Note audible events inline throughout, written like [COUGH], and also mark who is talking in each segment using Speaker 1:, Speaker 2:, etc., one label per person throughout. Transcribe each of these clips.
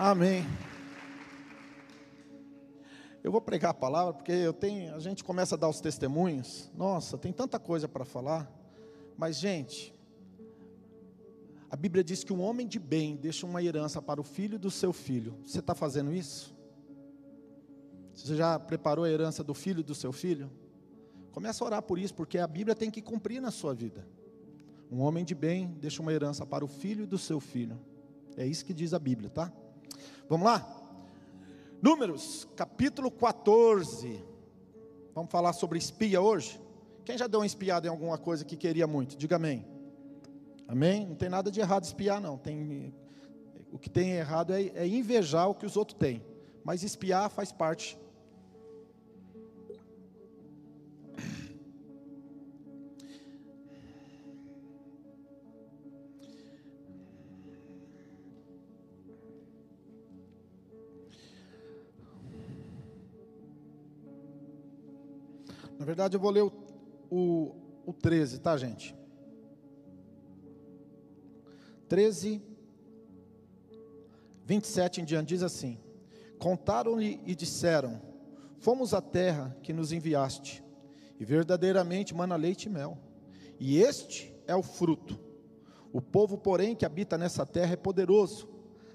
Speaker 1: Amém. Eu vou pregar a palavra porque eu tenho, a gente começa a dar os testemunhos. Nossa, tem tanta coisa para falar. Mas gente, a Bíblia diz que um homem de bem deixa uma herança para o filho do seu filho. Você está fazendo isso? Você já preparou a herança do filho do seu filho? Comece a orar por isso, porque a Bíblia tem que cumprir na sua vida. Um homem de bem deixa uma herança para o filho do seu filho. É isso que diz a Bíblia, tá? Vamos lá? Números, capítulo 14. Vamos falar sobre espia hoje? Quem já deu uma espiada em alguma coisa que queria muito? Diga amém. Amém? Não tem nada de errado espiar, não. Tem, o que tem errado é, é invejar o que os outros têm. Mas espiar faz parte Na verdade, eu vou ler o, o, o 13, tá, gente? 13, 27 em diante, diz assim: Contaram-lhe e disseram: Fomos à terra que nos enviaste, e verdadeiramente mana leite e mel, e este é o fruto. O povo, porém, que habita nessa terra é poderoso,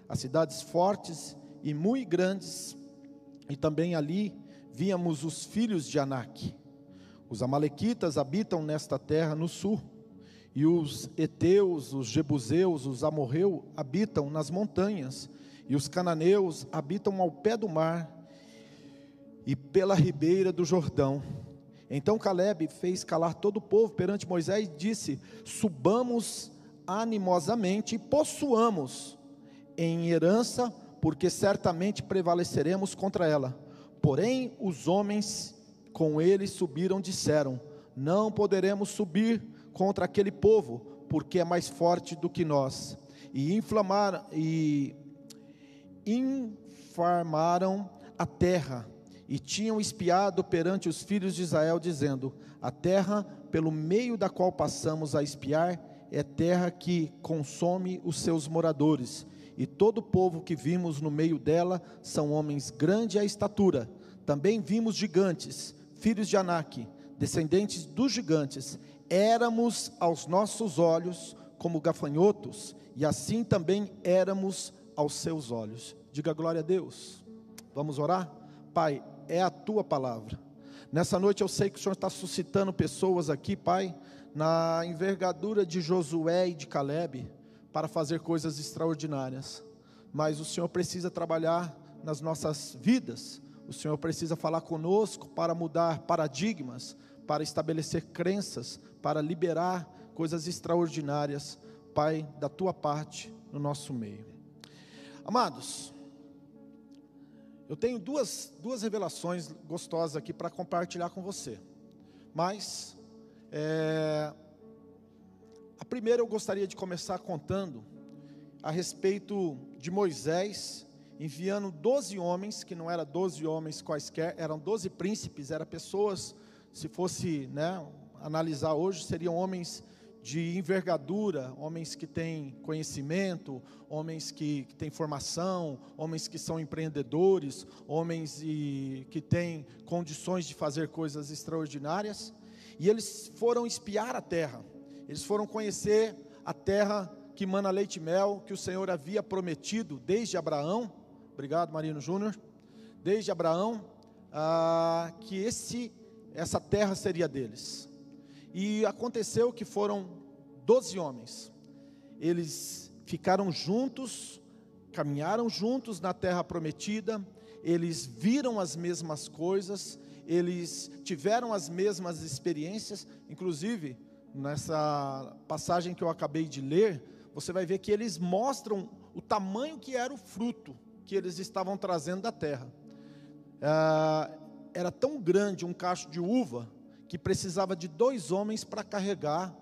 Speaker 1: as cidades fortes e muito grandes, e também ali víamos os filhos de Anak. Os amalequitas habitam nesta terra no sul, e os heteus, os jebuseus, os amorreus habitam nas montanhas, e os cananeus habitam ao pé do mar e pela ribeira do Jordão. Então Caleb fez calar todo o povo perante Moisés e disse: Subamos animosamente e possuamos em herança, porque certamente prevaleceremos contra ela. Porém, os homens com ele subiram, disseram: Não poderemos subir contra aquele povo, porque é mais forte do que nós. E inflamaram e informaram a terra e tinham espiado perante os filhos de Israel, dizendo: A terra pelo meio da qual passamos a espiar é terra que consome os seus moradores, e todo o povo que vimos no meio dela são homens grandes à estatura. Também vimos gigantes, filhos de Anak, descendentes dos gigantes, éramos aos nossos olhos como gafanhotos, e assim também éramos aos seus olhos. Diga glória a Deus. Vamos orar? Pai, é a tua palavra. Nessa noite eu sei que o Senhor está suscitando pessoas aqui, Pai, na envergadura de Josué e de Caleb, para fazer coisas extraordinárias. Mas o Senhor precisa trabalhar nas nossas vidas, o Senhor precisa falar conosco para mudar paradigmas, para estabelecer crenças, para liberar coisas extraordinárias, Pai, da tua parte no nosso meio. Amados, eu tenho duas, duas revelações gostosas aqui para compartilhar com você. Mas, é, a primeira eu gostaria de começar contando a respeito de Moisés enviando doze homens, que não eram doze homens quaisquer, eram doze príncipes, eram pessoas, se fosse né, analisar hoje, seriam homens de envergadura, homens que têm conhecimento, homens que, que têm formação, homens que são empreendedores, homens e, que têm condições de fazer coisas extraordinárias, e eles foram espiar a terra, eles foram conhecer a terra que mana leite e mel, que o Senhor havia prometido desde Abraão, Obrigado, Marino Júnior. Desde Abraão, ah, que esse, essa terra seria deles. E aconteceu que foram doze homens. Eles ficaram juntos, caminharam juntos na terra prometida, eles viram as mesmas coisas, eles tiveram as mesmas experiências, inclusive nessa passagem que eu acabei de ler, você vai ver que eles mostram o tamanho que era o fruto que eles estavam trazendo da terra. Ah, era tão grande um cacho de uva que precisava de dois homens para carregar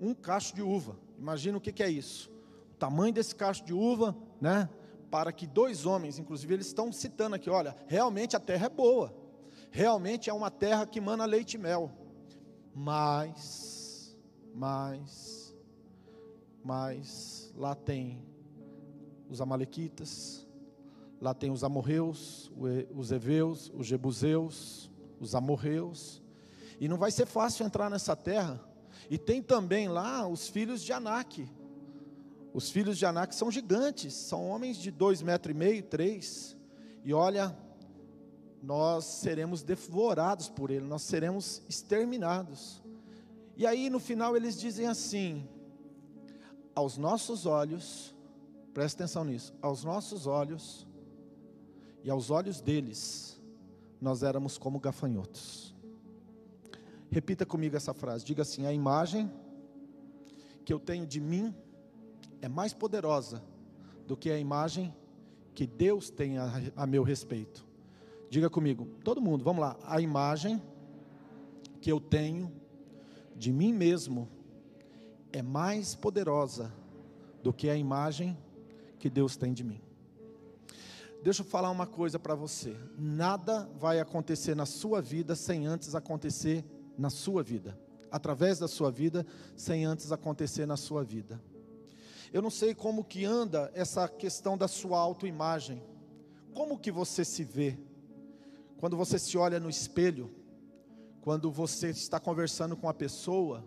Speaker 1: um cacho de uva. Imagina o que, que é isso? O tamanho desse cacho de uva, né? Para que dois homens, inclusive eles estão citando aqui, olha, realmente a terra é boa, realmente é uma terra que mana leite e mel, mas, mas, mas lá tem os amalequitas, Lá tem os amorreus, os heveus, os jebuseus, os amorreus. E não vai ser fácil entrar nessa terra. E tem também lá os filhos de Anak. Os filhos de Anak são gigantes, são homens de dois metros e meio, três. E olha, nós seremos devorados por ele, nós seremos exterminados. E aí no final eles dizem assim: aos nossos olhos, presta atenção nisso, aos nossos olhos e aos olhos deles, nós éramos como gafanhotos. Repita comigo essa frase, diga assim: a imagem que eu tenho de mim é mais poderosa do que a imagem que Deus tem a, a meu respeito. Diga comigo, todo mundo, vamos lá. A imagem que eu tenho de mim mesmo é mais poderosa do que a imagem que Deus tem de mim. Deixa eu falar uma coisa para você: nada vai acontecer na sua vida sem antes acontecer na sua vida, através da sua vida, sem antes acontecer na sua vida. Eu não sei como que anda essa questão da sua autoimagem. Como que você se vê? Quando você se olha no espelho, quando você está conversando com a pessoa,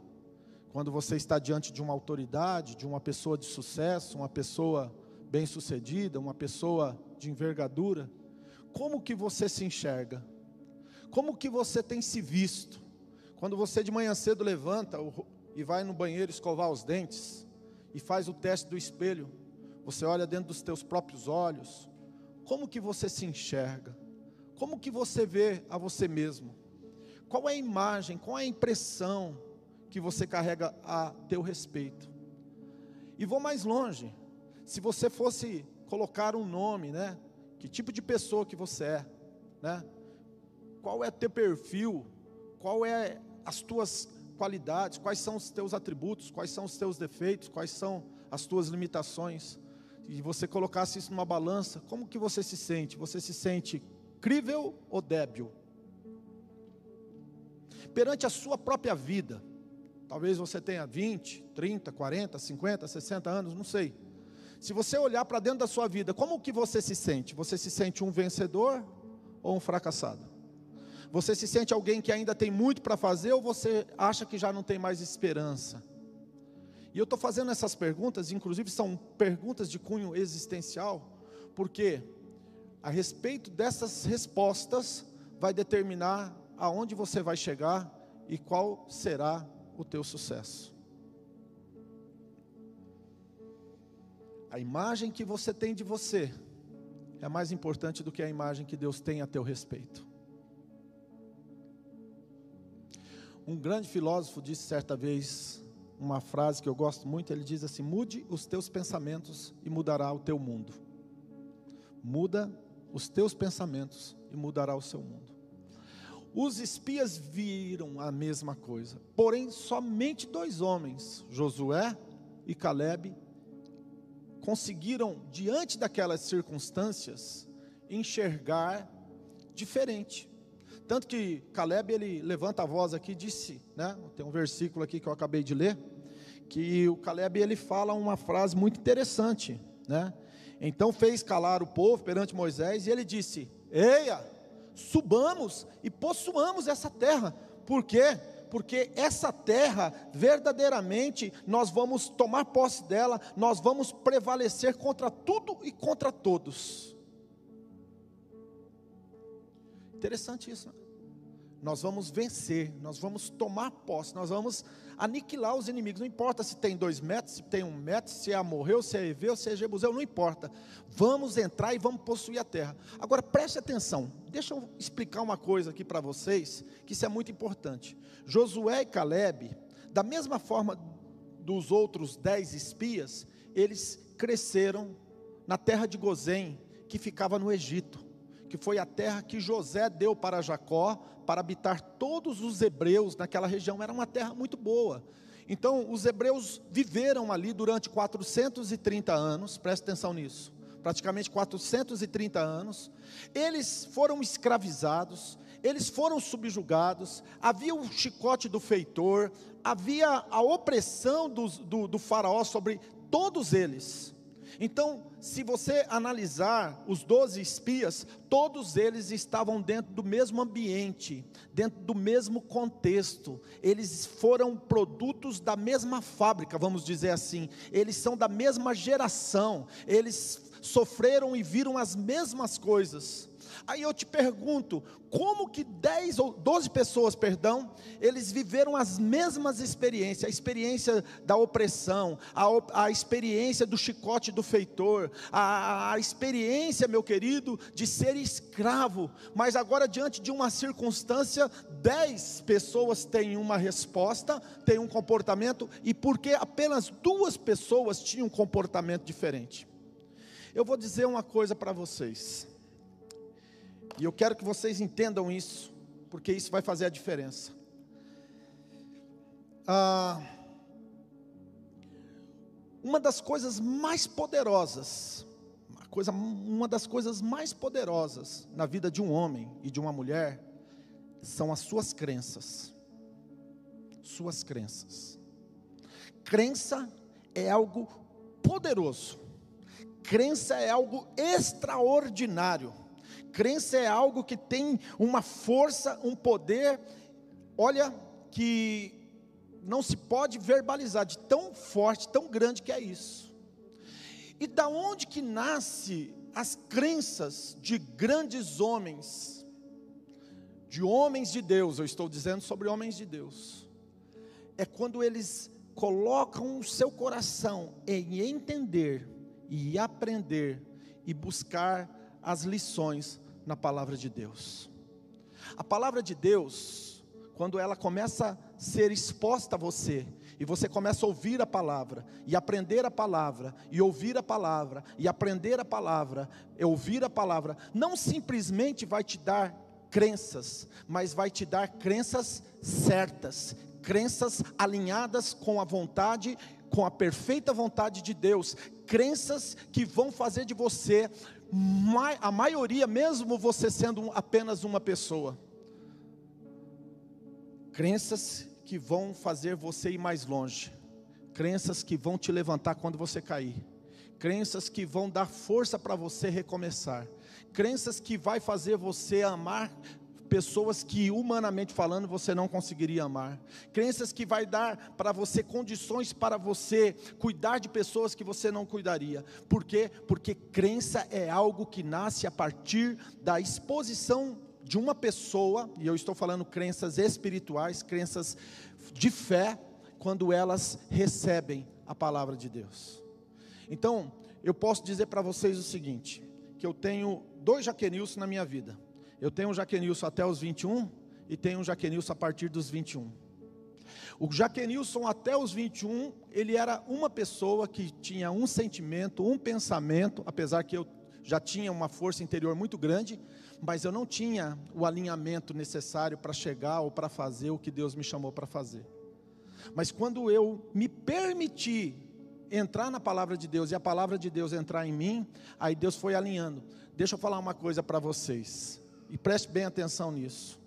Speaker 1: quando você está diante de uma autoridade, de uma pessoa de sucesso, uma pessoa bem-sucedida, uma pessoa de envergadura, como que você se enxerga? Como que você tem se visto? Quando você de manhã cedo levanta e vai no banheiro escovar os dentes e faz o teste do espelho, você olha dentro dos teus próprios olhos, como que você se enxerga? Como que você vê a você mesmo? Qual é a imagem, qual é a impressão que você carrega a teu respeito? E vou mais longe. Se você fosse colocar um nome, né? Que tipo de pessoa que você é, né? Qual é teu perfil? Qual é as tuas qualidades? Quais são os teus atributos? Quais são os teus defeitos? Quais são as tuas limitações? E você colocasse isso numa balança, como que você se sente? Você se sente crível ou débil? Perante a sua própria vida, talvez você tenha 20, 30, 40, 50, 60 anos, não sei. Se você olhar para dentro da sua vida, como que você se sente? Você se sente um vencedor ou um fracassado? Você se sente alguém que ainda tem muito para fazer ou você acha que já não tem mais esperança? E eu estou fazendo essas perguntas, inclusive são perguntas de cunho existencial, porque a respeito dessas respostas vai determinar aonde você vai chegar e qual será o teu sucesso. A imagem que você tem de você é mais importante do que a imagem que Deus tem a teu respeito. Um grande filósofo disse certa vez uma frase que eu gosto muito, ele diz assim: "Mude os teus pensamentos e mudará o teu mundo". Muda os teus pensamentos e mudará o seu mundo. Os espias viram a mesma coisa, porém somente dois homens, Josué e Caleb, conseguiram, diante daquelas circunstâncias, enxergar diferente. Tanto que Caleb ele levanta a voz aqui e disse, né? Tem um versículo aqui que eu acabei de ler, que o Caleb ele fala uma frase muito interessante, né? Então fez calar o povo perante Moisés e ele disse: Eia, subamos e possuamos essa terra. Por quê? Porque essa terra, verdadeiramente, nós vamos tomar posse dela, nós vamos prevalecer contra tudo e contra todos. Interessante isso, né? Nós vamos vencer, nós vamos tomar posse, nós vamos aniquilar os inimigos. Não importa se tem dois metros, se tem um metro, se é Amorreu, se é Eveu, se é Jebuseu, não importa. Vamos entrar e vamos possuir a terra. Agora preste atenção, deixa eu explicar uma coisa aqui para vocês, que isso é muito importante. Josué e Caleb, da mesma forma dos outros dez espias, eles cresceram na terra de Gozém, que ficava no Egito que foi a terra que José deu para Jacó para habitar todos os hebreus naquela região. Era uma terra muito boa. Então, os hebreus viveram ali durante 430 anos, presta atenção nisso, praticamente 430 anos. Eles foram escravizados, eles foram subjugados, havia o chicote do feitor, havia a opressão do, do, do faraó sobre todos eles. Então, se você analisar os doze espias, todos eles estavam dentro do mesmo ambiente, dentro do mesmo contexto, eles foram produtos da mesma fábrica, vamos dizer assim, eles são da mesma geração, eles sofreram e viram as mesmas coisas. Aí eu te pergunto, como que 10 ou 12 pessoas, perdão, eles viveram as mesmas experiências, a experiência da opressão, a, a experiência do chicote do feitor, a, a experiência, meu querido, de ser escravo, mas agora diante de uma circunstância, 10 pessoas têm uma resposta, têm um comportamento, e porque apenas duas pessoas tinham um comportamento diferente. Eu vou dizer uma coisa para vocês. E eu quero que vocês entendam isso, porque isso vai fazer a diferença. Ah, uma das coisas mais poderosas, uma, coisa, uma das coisas mais poderosas na vida de um homem e de uma mulher, são as suas crenças. Suas crenças. Crença é algo poderoso. Crença é algo extraordinário. Crença é algo que tem uma força, um poder, olha, que não se pode verbalizar, de tão forte, tão grande que é isso. E da onde que nasce as crenças de grandes homens, de homens de Deus, eu estou dizendo sobre homens de Deus, é quando eles colocam o seu coração em entender e aprender e buscar as lições na palavra de Deus. A palavra de Deus, quando ela começa a ser exposta a você, e você começa a ouvir a palavra, e aprender a palavra, e ouvir a palavra, e aprender a palavra, e ouvir a palavra, não simplesmente vai te dar crenças, mas vai te dar crenças certas, crenças alinhadas com a vontade, com a perfeita vontade de Deus, crenças que vão fazer de você a maioria, mesmo você sendo apenas uma pessoa, crenças que vão fazer você ir mais longe, crenças que vão te levantar quando você cair, crenças que vão dar força para você recomeçar, crenças que vai fazer você amar pessoas que humanamente falando você não conseguiria amar, crenças que vai dar para você condições para você cuidar de pessoas que você não cuidaria. Por quê? Porque crença é algo que nasce a partir da exposição de uma pessoa, e eu estou falando crenças espirituais, crenças de fé, quando elas recebem a palavra de Deus. Então, eu posso dizer para vocês o seguinte: que eu tenho dois Jaquenilson na minha vida. Eu tenho um Jaquenilson até os 21 e tenho um Jaquenilson a partir dos 21. O Jaquenilson até os 21, ele era uma pessoa que tinha um sentimento, um pensamento, apesar que eu já tinha uma força interior muito grande, mas eu não tinha o alinhamento necessário para chegar ou para fazer o que Deus me chamou para fazer. Mas quando eu me permiti entrar na palavra de Deus e a palavra de Deus entrar em mim, aí Deus foi alinhando. Deixa eu falar uma coisa para vocês. E preste bem atenção nisso.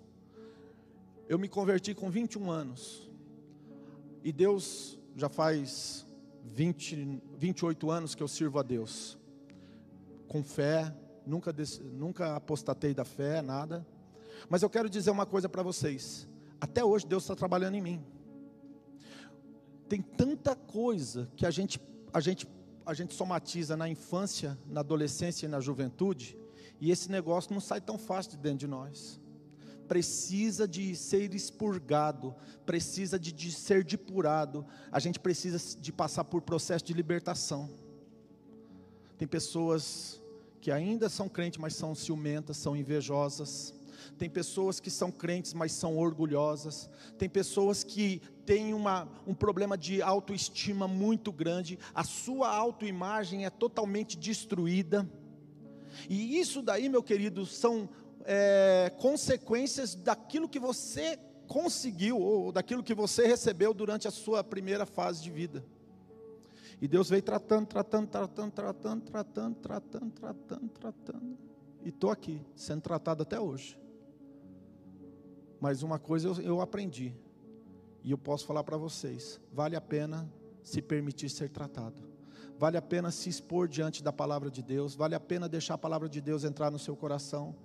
Speaker 1: Eu me converti com 21 anos. E Deus já faz 20, 28 anos que eu sirvo a Deus. Com fé, nunca, nunca apostatei da fé, nada. Mas eu quero dizer uma coisa para vocês. Até hoje Deus está trabalhando em mim. Tem tanta coisa que a gente, a gente, a gente somatiza na infância, na adolescência e na juventude e esse negócio não sai tão fácil de dentro de nós. Precisa de ser expurgado, precisa de, de ser depurado. A gente precisa de passar por processo de libertação. Tem pessoas que ainda são crentes, mas são ciumentas, são invejosas. Tem pessoas que são crentes, mas são orgulhosas. Tem pessoas que têm uma, um problema de autoestima muito grande. A sua autoimagem é totalmente destruída. E isso daí, meu querido, são é, consequências daquilo que você conseguiu, ou daquilo que você recebeu durante a sua primeira fase de vida. E Deus veio tratando, tratando, tratando, tratando, tratando, tratando, tratando, tratando. E estou aqui, sendo tratado até hoje. Mas uma coisa eu, eu aprendi, e eu posso falar para vocês: vale a pena se permitir ser tratado vale a pena se expor diante da palavra de Deus, vale a pena deixar a palavra de Deus entrar no seu coração,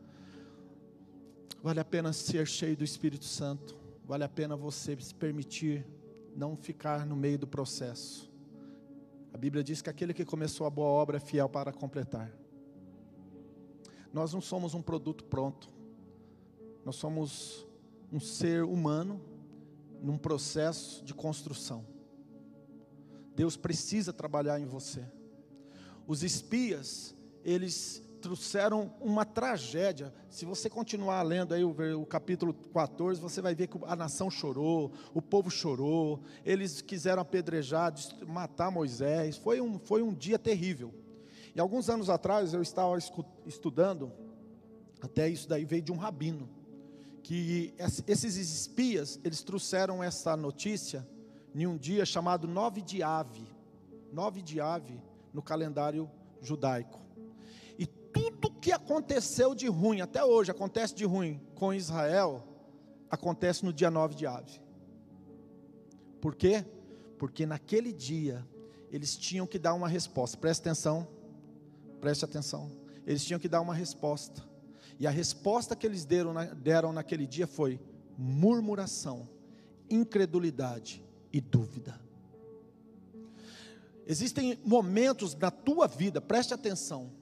Speaker 1: vale a pena ser cheio do Espírito Santo, vale a pena você se permitir não ficar no meio do processo. A Bíblia diz que aquele que começou a boa obra é fiel para completar. Nós não somos um produto pronto, nós somos um ser humano num processo de construção. Deus precisa trabalhar em você. Os espias, eles trouxeram uma tragédia. Se você continuar lendo aí o, o, capítulo 14, você vai ver que a nação chorou, o povo chorou, eles quiseram apedrejar, matar Moisés. Foi um, foi um dia terrível. E alguns anos atrás eu estava estudando, até isso daí veio de um rabino, que esses espias, eles trouxeram essa notícia em um dia chamado Nove de Ave, Nove de Ave no calendário judaico. E tudo que aconteceu de ruim, até hoje acontece de ruim com Israel, acontece no dia 9 de Ave. Por quê? Porque naquele dia eles tinham que dar uma resposta. Preste atenção, preste atenção. Eles tinham que dar uma resposta. E a resposta que eles deram, deram naquele dia foi murmuração, incredulidade e dúvida. Existem momentos na tua vida, preste atenção,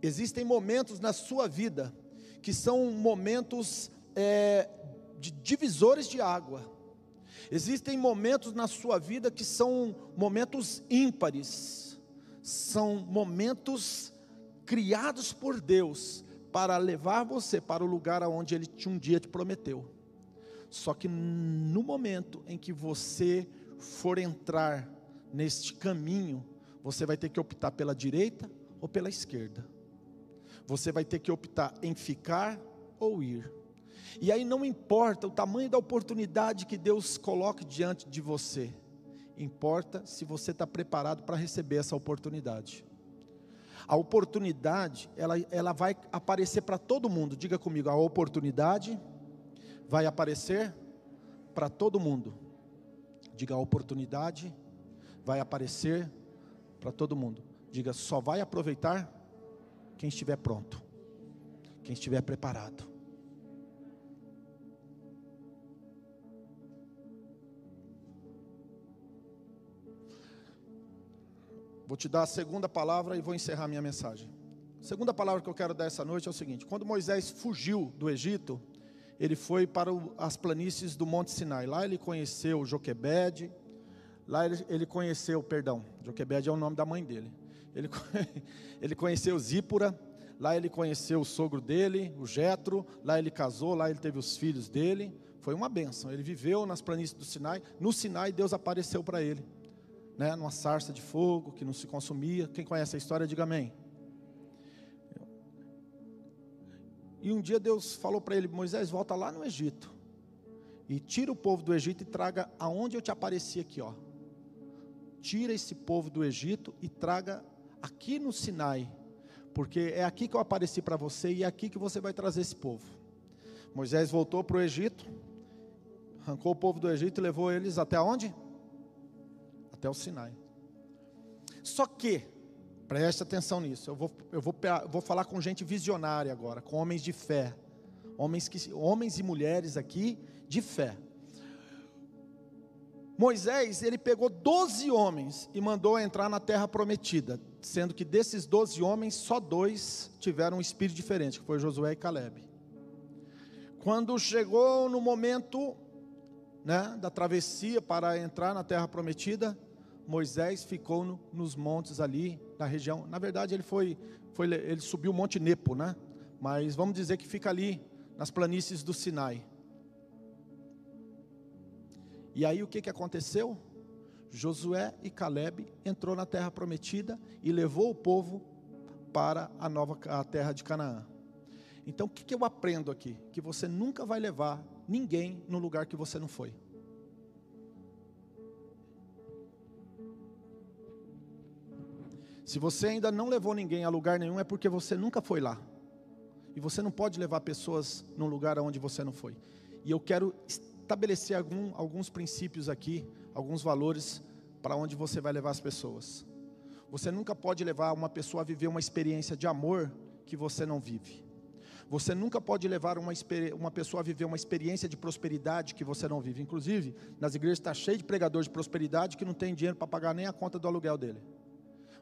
Speaker 1: existem momentos na sua vida que são momentos é, de divisores de água. Existem momentos na sua vida que são momentos ímpares, são momentos criados por Deus para levar você para o lugar aonde Ele um dia te prometeu. Só que no momento em que você for entrar neste caminho, você vai ter que optar pela direita ou pela esquerda. Você vai ter que optar em ficar ou ir. E aí não importa o tamanho da oportunidade que Deus coloque diante de você, importa se você está preparado para receber essa oportunidade. A oportunidade, ela, ela vai aparecer para todo mundo. Diga comigo, a oportunidade vai aparecer para todo mundo. Diga, a oportunidade vai aparecer para todo mundo. Diga, só vai aproveitar quem estiver pronto, quem estiver preparado. Vou te dar a segunda palavra e vou encerrar minha mensagem. A segunda palavra que eu quero dar essa noite é o seguinte: quando Moisés fugiu do Egito, ele foi para as planícies do Monte Sinai. Lá ele conheceu Joquebede, lá ele, conheceu, perdão, Joquebede é o nome da mãe dele. Ele, [LAUGHS] ele conheceu Zípora, lá ele conheceu o sogro dele, o Jetro, lá ele casou, lá ele teve os filhos dele. Foi uma benção. Ele viveu nas planícies do Sinai. No Sinai Deus apareceu para ele, né, numa sarça de fogo que não se consumia. Quem conhece a história, diga amém. E um dia Deus falou para ele: Moisés, volta lá no Egito. E tira o povo do Egito e traga aonde eu te apareci aqui, ó. Tira esse povo do Egito e traga aqui no Sinai, porque é aqui que eu apareci para você e é aqui que você vai trazer esse povo. Moisés voltou para o Egito, arrancou o povo do Egito e levou eles até onde? Até o Sinai. Só que Preste atenção nisso. Eu vou, eu vou, vou falar com gente visionária agora, com homens de fé. Homens, que, homens e mulheres aqui de fé. Moisés, ele pegou 12 homens e mandou entrar na terra prometida, sendo que desses 12 homens, só dois tiveram um espírito diferente, que foi Josué e Caleb. Quando chegou no momento né, da travessia para entrar na terra prometida, Moisés ficou no, nos montes ali, na região. Na verdade, ele foi, foi, ele subiu o Monte Nepo, né? Mas vamos dizer que fica ali nas planícies do Sinai. E aí o que, que aconteceu? Josué e Caleb entrou na terra prometida e levou o povo para a nova a terra de Canaã. Então o que, que eu aprendo aqui? Que você nunca vai levar ninguém no lugar que você não foi. Se você ainda não levou ninguém a lugar nenhum, é porque você nunca foi lá. E você não pode levar pessoas num lugar onde você não foi. E eu quero estabelecer algum, alguns princípios aqui, alguns valores para onde você vai levar as pessoas. Você nunca pode levar uma pessoa a viver uma experiência de amor que você não vive. Você nunca pode levar uma, uma pessoa a viver uma experiência de prosperidade que você não vive. Inclusive, nas igrejas está cheio de pregadores de prosperidade que não tem dinheiro para pagar nem a conta do aluguel dele.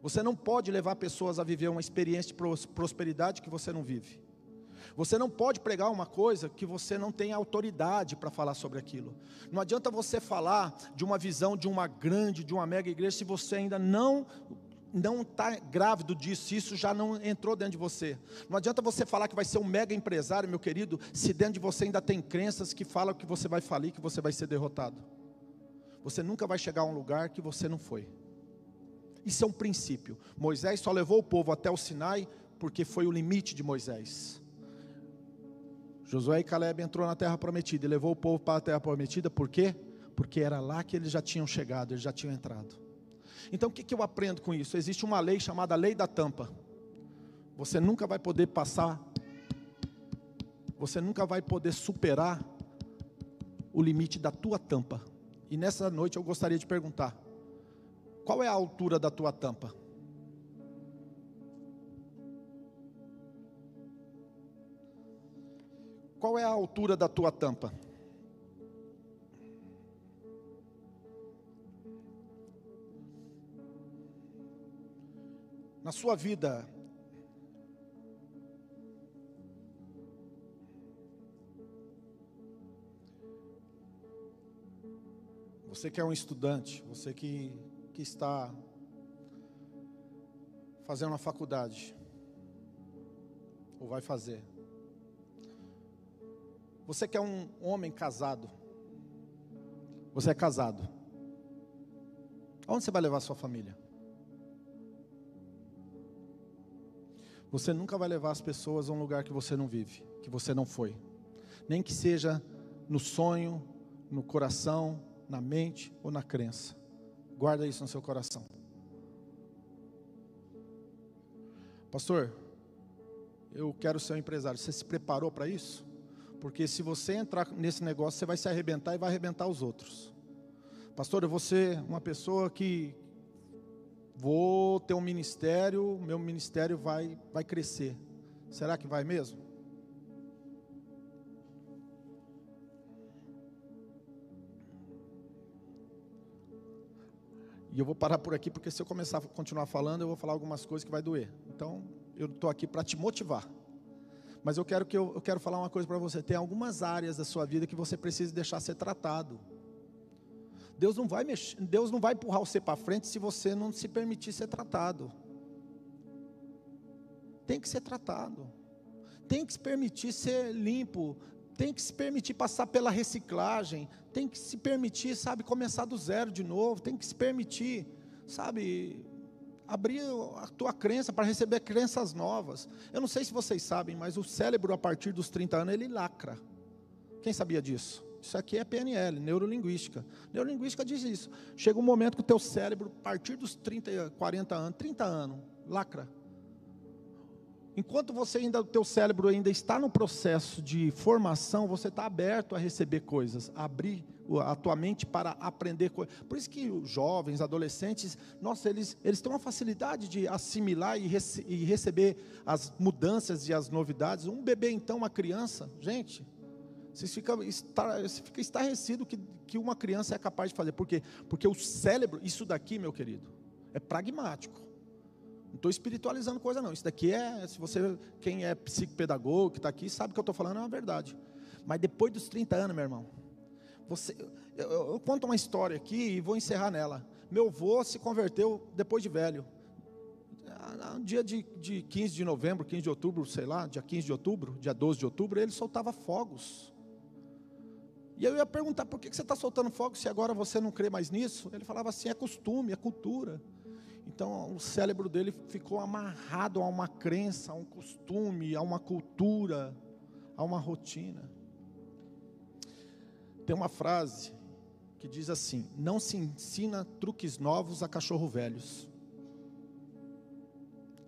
Speaker 1: Você não pode levar pessoas a viver uma experiência de prosperidade que você não vive. Você não pode pregar uma coisa que você não tem autoridade para falar sobre aquilo. Não adianta você falar de uma visão de uma grande, de uma mega igreja, se você ainda não não está grávido disso, isso já não entrou dentro de você. Não adianta você falar que vai ser um mega empresário, meu querido, se dentro de você ainda tem crenças que falam que você vai falir, que você vai ser derrotado. Você nunca vai chegar a um lugar que você não foi. Isso é um princípio. Moisés só levou o povo até o Sinai porque foi o limite de Moisés. Josué e Caleb entrou na terra prometida e levou o povo para a terra prometida, por quê? Porque era lá que eles já tinham chegado, eles já tinham entrado. Então o que, que eu aprendo com isso? Existe uma lei chamada lei da tampa. Você nunca vai poder passar, você nunca vai poder superar o limite da tua tampa. E nessa noite eu gostaria de perguntar: qual é a altura da tua tampa? Qual é a altura da tua tampa? Na sua vida, você que é um estudante, você que, que está fazendo uma faculdade, ou vai fazer, você que é um homem casado, você é casado, aonde você vai levar a sua família? Você nunca vai levar as pessoas a um lugar que você não vive, que você não foi. Nem que seja no sonho, no coração, na mente ou na crença. Guarda isso no seu coração. Pastor, eu quero ser um empresário. Você se preparou para isso? Porque se você entrar nesse negócio, você vai se arrebentar e vai arrebentar os outros. Pastor, eu vou ser uma pessoa que vou ter um ministério, meu ministério vai, vai crescer. Será que vai mesmo? E eu vou parar por aqui, porque se eu começar a continuar falando, eu vou falar algumas coisas que vai doer. Então, eu estou aqui para te motivar. Mas eu quero que eu, eu quero falar uma coisa para você. Tem algumas áreas da sua vida que você precisa deixar ser tratado. Deus não vai mexer, Deus não vai empurrar você para frente se você não se permitir ser tratado. Tem que ser tratado. Tem que se permitir ser limpo, tem que se permitir passar pela reciclagem, tem que se permitir, sabe, começar do zero de novo, tem que se permitir, sabe, abrir a tua crença para receber crenças novas. Eu não sei se vocês sabem, mas o cérebro a partir dos 30 anos ele lacra. Quem sabia disso? Isso aqui é PNL, neurolinguística. Neurolinguística diz isso. Chega um momento que o teu cérebro, a partir dos 30, 40 anos, 30 anos, lacra. Enquanto você ainda, o teu cérebro ainda está no processo de formação, você está aberto a receber coisas, a abrir a tua mente para aprender coisas. Por isso que os jovens, adolescentes, nossa, eles, eles têm uma facilidade de assimilar e, rece e receber as mudanças e as novidades. Um bebê, então, uma criança, gente, você fica, estar, você fica estarrecido que, que uma criança é capaz de fazer. Por quê? Porque o cérebro, isso daqui, meu querido, é pragmático. Não estou espiritualizando coisa não. Isso daqui é, se você, quem é psicopedagogo, que está aqui, sabe que eu estou falando é uma verdade. Mas depois dos 30 anos, meu irmão, você, eu, eu, eu conto uma história aqui e vou encerrar nela. Meu avô se converteu depois de velho. Ah, no dia de, de 15 de novembro, 15 de outubro, sei lá, dia 15 de outubro, dia 12 de outubro, ele soltava fogos. E eu ia perguntar, por que você está soltando fogos se agora você não crê mais nisso? Ele falava assim, é costume, é cultura. Então o cérebro dele ficou amarrado a uma crença, a um costume, a uma cultura, a uma rotina. Tem uma frase que diz assim: Não se ensina truques novos a cachorro velhos.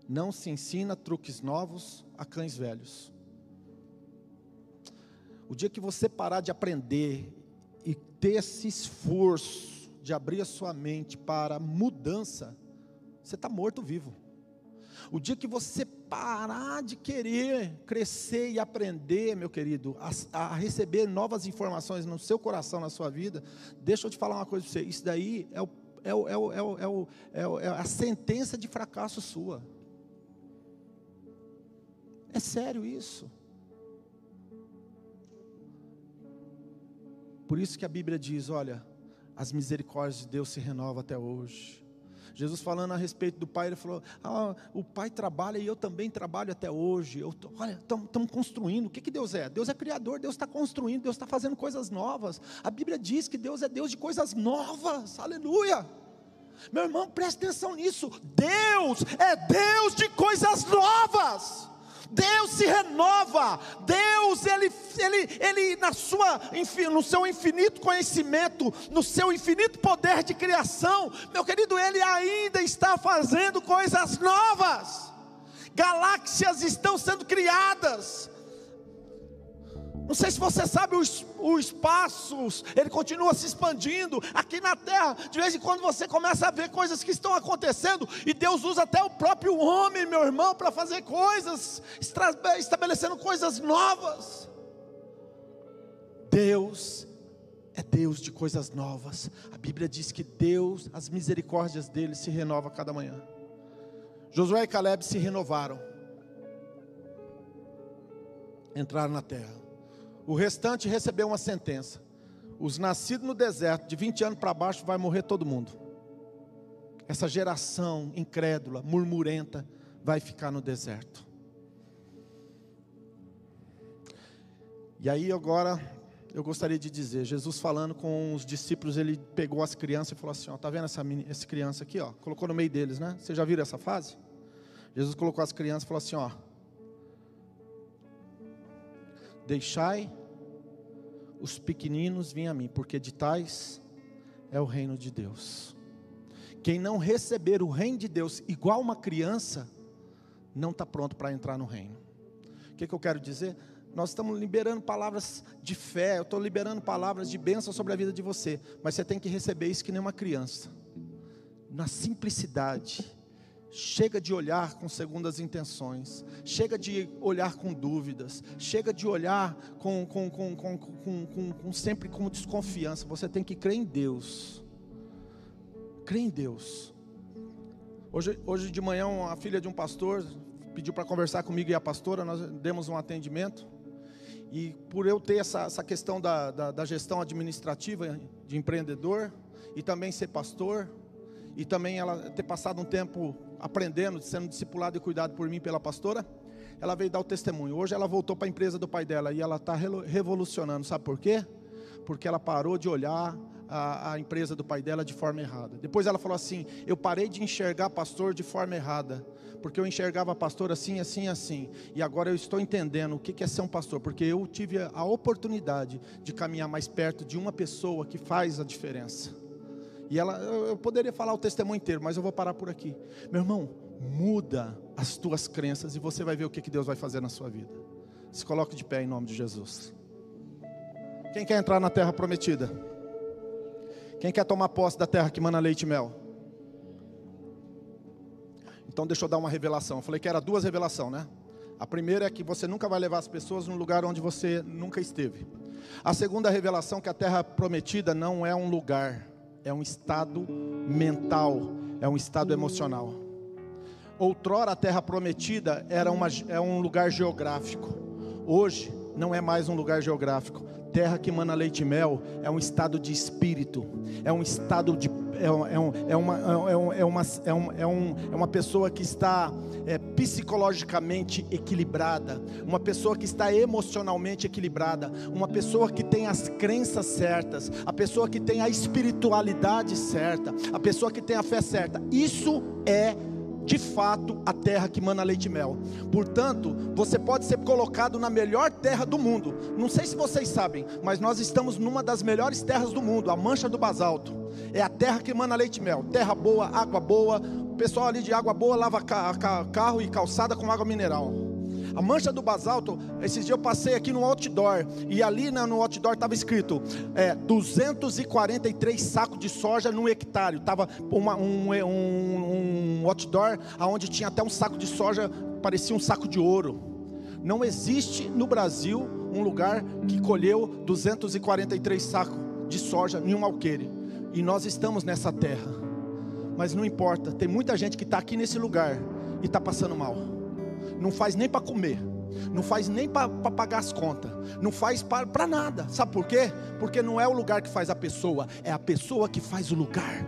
Speaker 1: Não se ensina truques novos a cães velhos. O dia que você parar de aprender e ter esse esforço de abrir a sua mente para mudança, você está morto vivo. O dia que você parar de querer crescer e aprender, meu querido, a, a, receber novas informações no seu coração, na sua vida, deixa eu te falar uma coisa para você: isso daí é, é, o, é, o, é, o, é, o, é, o, é a sentença de fracasso sua. É sério isso. Por isso que a Bíblia diz: olha, as misericórdias de Deus se renovam até hoje. Jesus falando a respeito do Pai, ele falou: ah, o Pai trabalha e eu também trabalho até hoje. Eu tô, olha, estamos construindo. O que, que Deus é? Deus é criador, Deus está construindo, Deus está fazendo coisas novas. A Bíblia diz que Deus é Deus de coisas novas. Aleluia! Meu irmão, preste atenção nisso. Deus é Deus de coisas novas. Deus se renova, Deus, ele, ele, ele na sua, no seu infinito conhecimento, no seu infinito poder de criação, meu querido, Ele ainda está fazendo coisas novas, galáxias estão sendo criadas, não sei se você sabe, o, espaço, ele continua se expandindo. Aqui na terra, de vez em quando você começa a ver coisas que estão acontecendo, e Deus usa até o próprio homem, meu irmão, para fazer coisas, estabelecendo coisas novas. Deus é Deus de coisas novas. A Bíblia diz que Deus, as misericórdias dele se renovam a cada manhã. Josué e Caleb se renovaram. Entraram na terra. O restante recebeu uma sentença. Os nascidos no deserto, de 20 anos para baixo, vai morrer todo mundo. Essa geração incrédula, murmurenta, vai ficar no deserto. E aí agora eu gostaria de dizer, Jesus falando com os discípulos, ele pegou as crianças e falou assim, ó, tá vendo essa, criança aqui, ó, colocou no meio deles, né? Vocês já viram essa fase? Jesus colocou as crianças e falou assim, ó, Deixai os pequeninos virem a mim, porque de tais é o reino de Deus. Quem não receber o reino de Deus igual uma criança, não está pronto para entrar no reino. O que, que eu quero dizer? Nós estamos liberando palavras de fé, eu estou liberando palavras de bênção sobre a vida de você, mas você tem que receber isso que nem uma criança, na simplicidade, Chega de olhar com segundas intenções, chega de olhar com dúvidas, chega de olhar com, com, com, com, com, com sempre com desconfiança. Você tem que crer em Deus. Crer em Deus. Hoje, hoje de manhã, a filha de um pastor pediu para conversar comigo e a pastora, nós demos um atendimento. E por eu ter essa, essa questão da, da, da gestão administrativa de empreendedor e também ser pastor, e também ela ter passado um tempo aprendendo, sendo discipulada e cuidado por mim pela pastora, ela veio dar o testemunho. Hoje ela voltou para a empresa do pai dela e ela está revolucionando. Sabe por quê? Porque ela parou de olhar a, a, empresa do pai dela de forma errada. Depois ela falou assim: Eu parei de enxergar pastor de forma errada, porque eu enxergava pastor assim, assim, assim. E agora eu estou entendendo o que é ser um pastor, porque eu tive a oportunidade de caminhar mais perto de uma pessoa que faz a diferença. E ela, eu poderia falar o testemunho inteiro, mas eu vou parar por aqui. Meu irmão, muda as tuas crenças e você vai ver o que, que Deus vai fazer na sua vida. Se coloque de pé em nome de Jesus. Quem quer entrar na terra prometida? Quem quer tomar posse da terra que mana leite e mel? Então deixa eu dar uma revelação. Eu falei que era duas revelações, né? A primeira é que você nunca vai levar as pessoas num lugar onde você nunca esteve. A segunda revelação é que a terra prometida não é um lugar é um estado mental, é um estado emocional. Outrora a terra prometida era uma, é um lugar geográfico. Hoje não é mais um lugar geográfico. Terra que mana leite e mel é um estado de espírito, é um estado de é, é, uma, é, um, é, uma, é, um, é, um, é uma pessoa que está é, psicologicamente equilibrada, uma pessoa que está emocionalmente equilibrada, uma pessoa que tem as crenças certas, a pessoa que tem a espiritualidade certa, a pessoa que tem a fé certa. Isso é de fato a terra que mana leite e mel. Portanto, você pode ser colocado na melhor terra do mundo. Não sei se vocês sabem, mas nós estamos numa das melhores terras do mundo, a Mancha do Basalto. É a terra que mana leite e mel. Terra boa, água boa. O pessoal ali de água boa lava carro e calçada com água mineral. A mancha do basalto, esses dias eu passei aqui no outdoor, e ali no outdoor estava escrito é, 243 sacos de soja no hectare. Estava um, um, um outdoor onde tinha até um saco de soja, parecia um saco de ouro. Não existe no Brasil um lugar que colheu 243 sacos de soja em um alqueire. E nós estamos nessa terra. Mas não importa, tem muita gente que está aqui nesse lugar e está passando mal. Não faz nem para comer, não faz nem para pagar as contas, não faz para nada. Sabe por quê? Porque não é o lugar que faz a pessoa, é a pessoa que faz o lugar.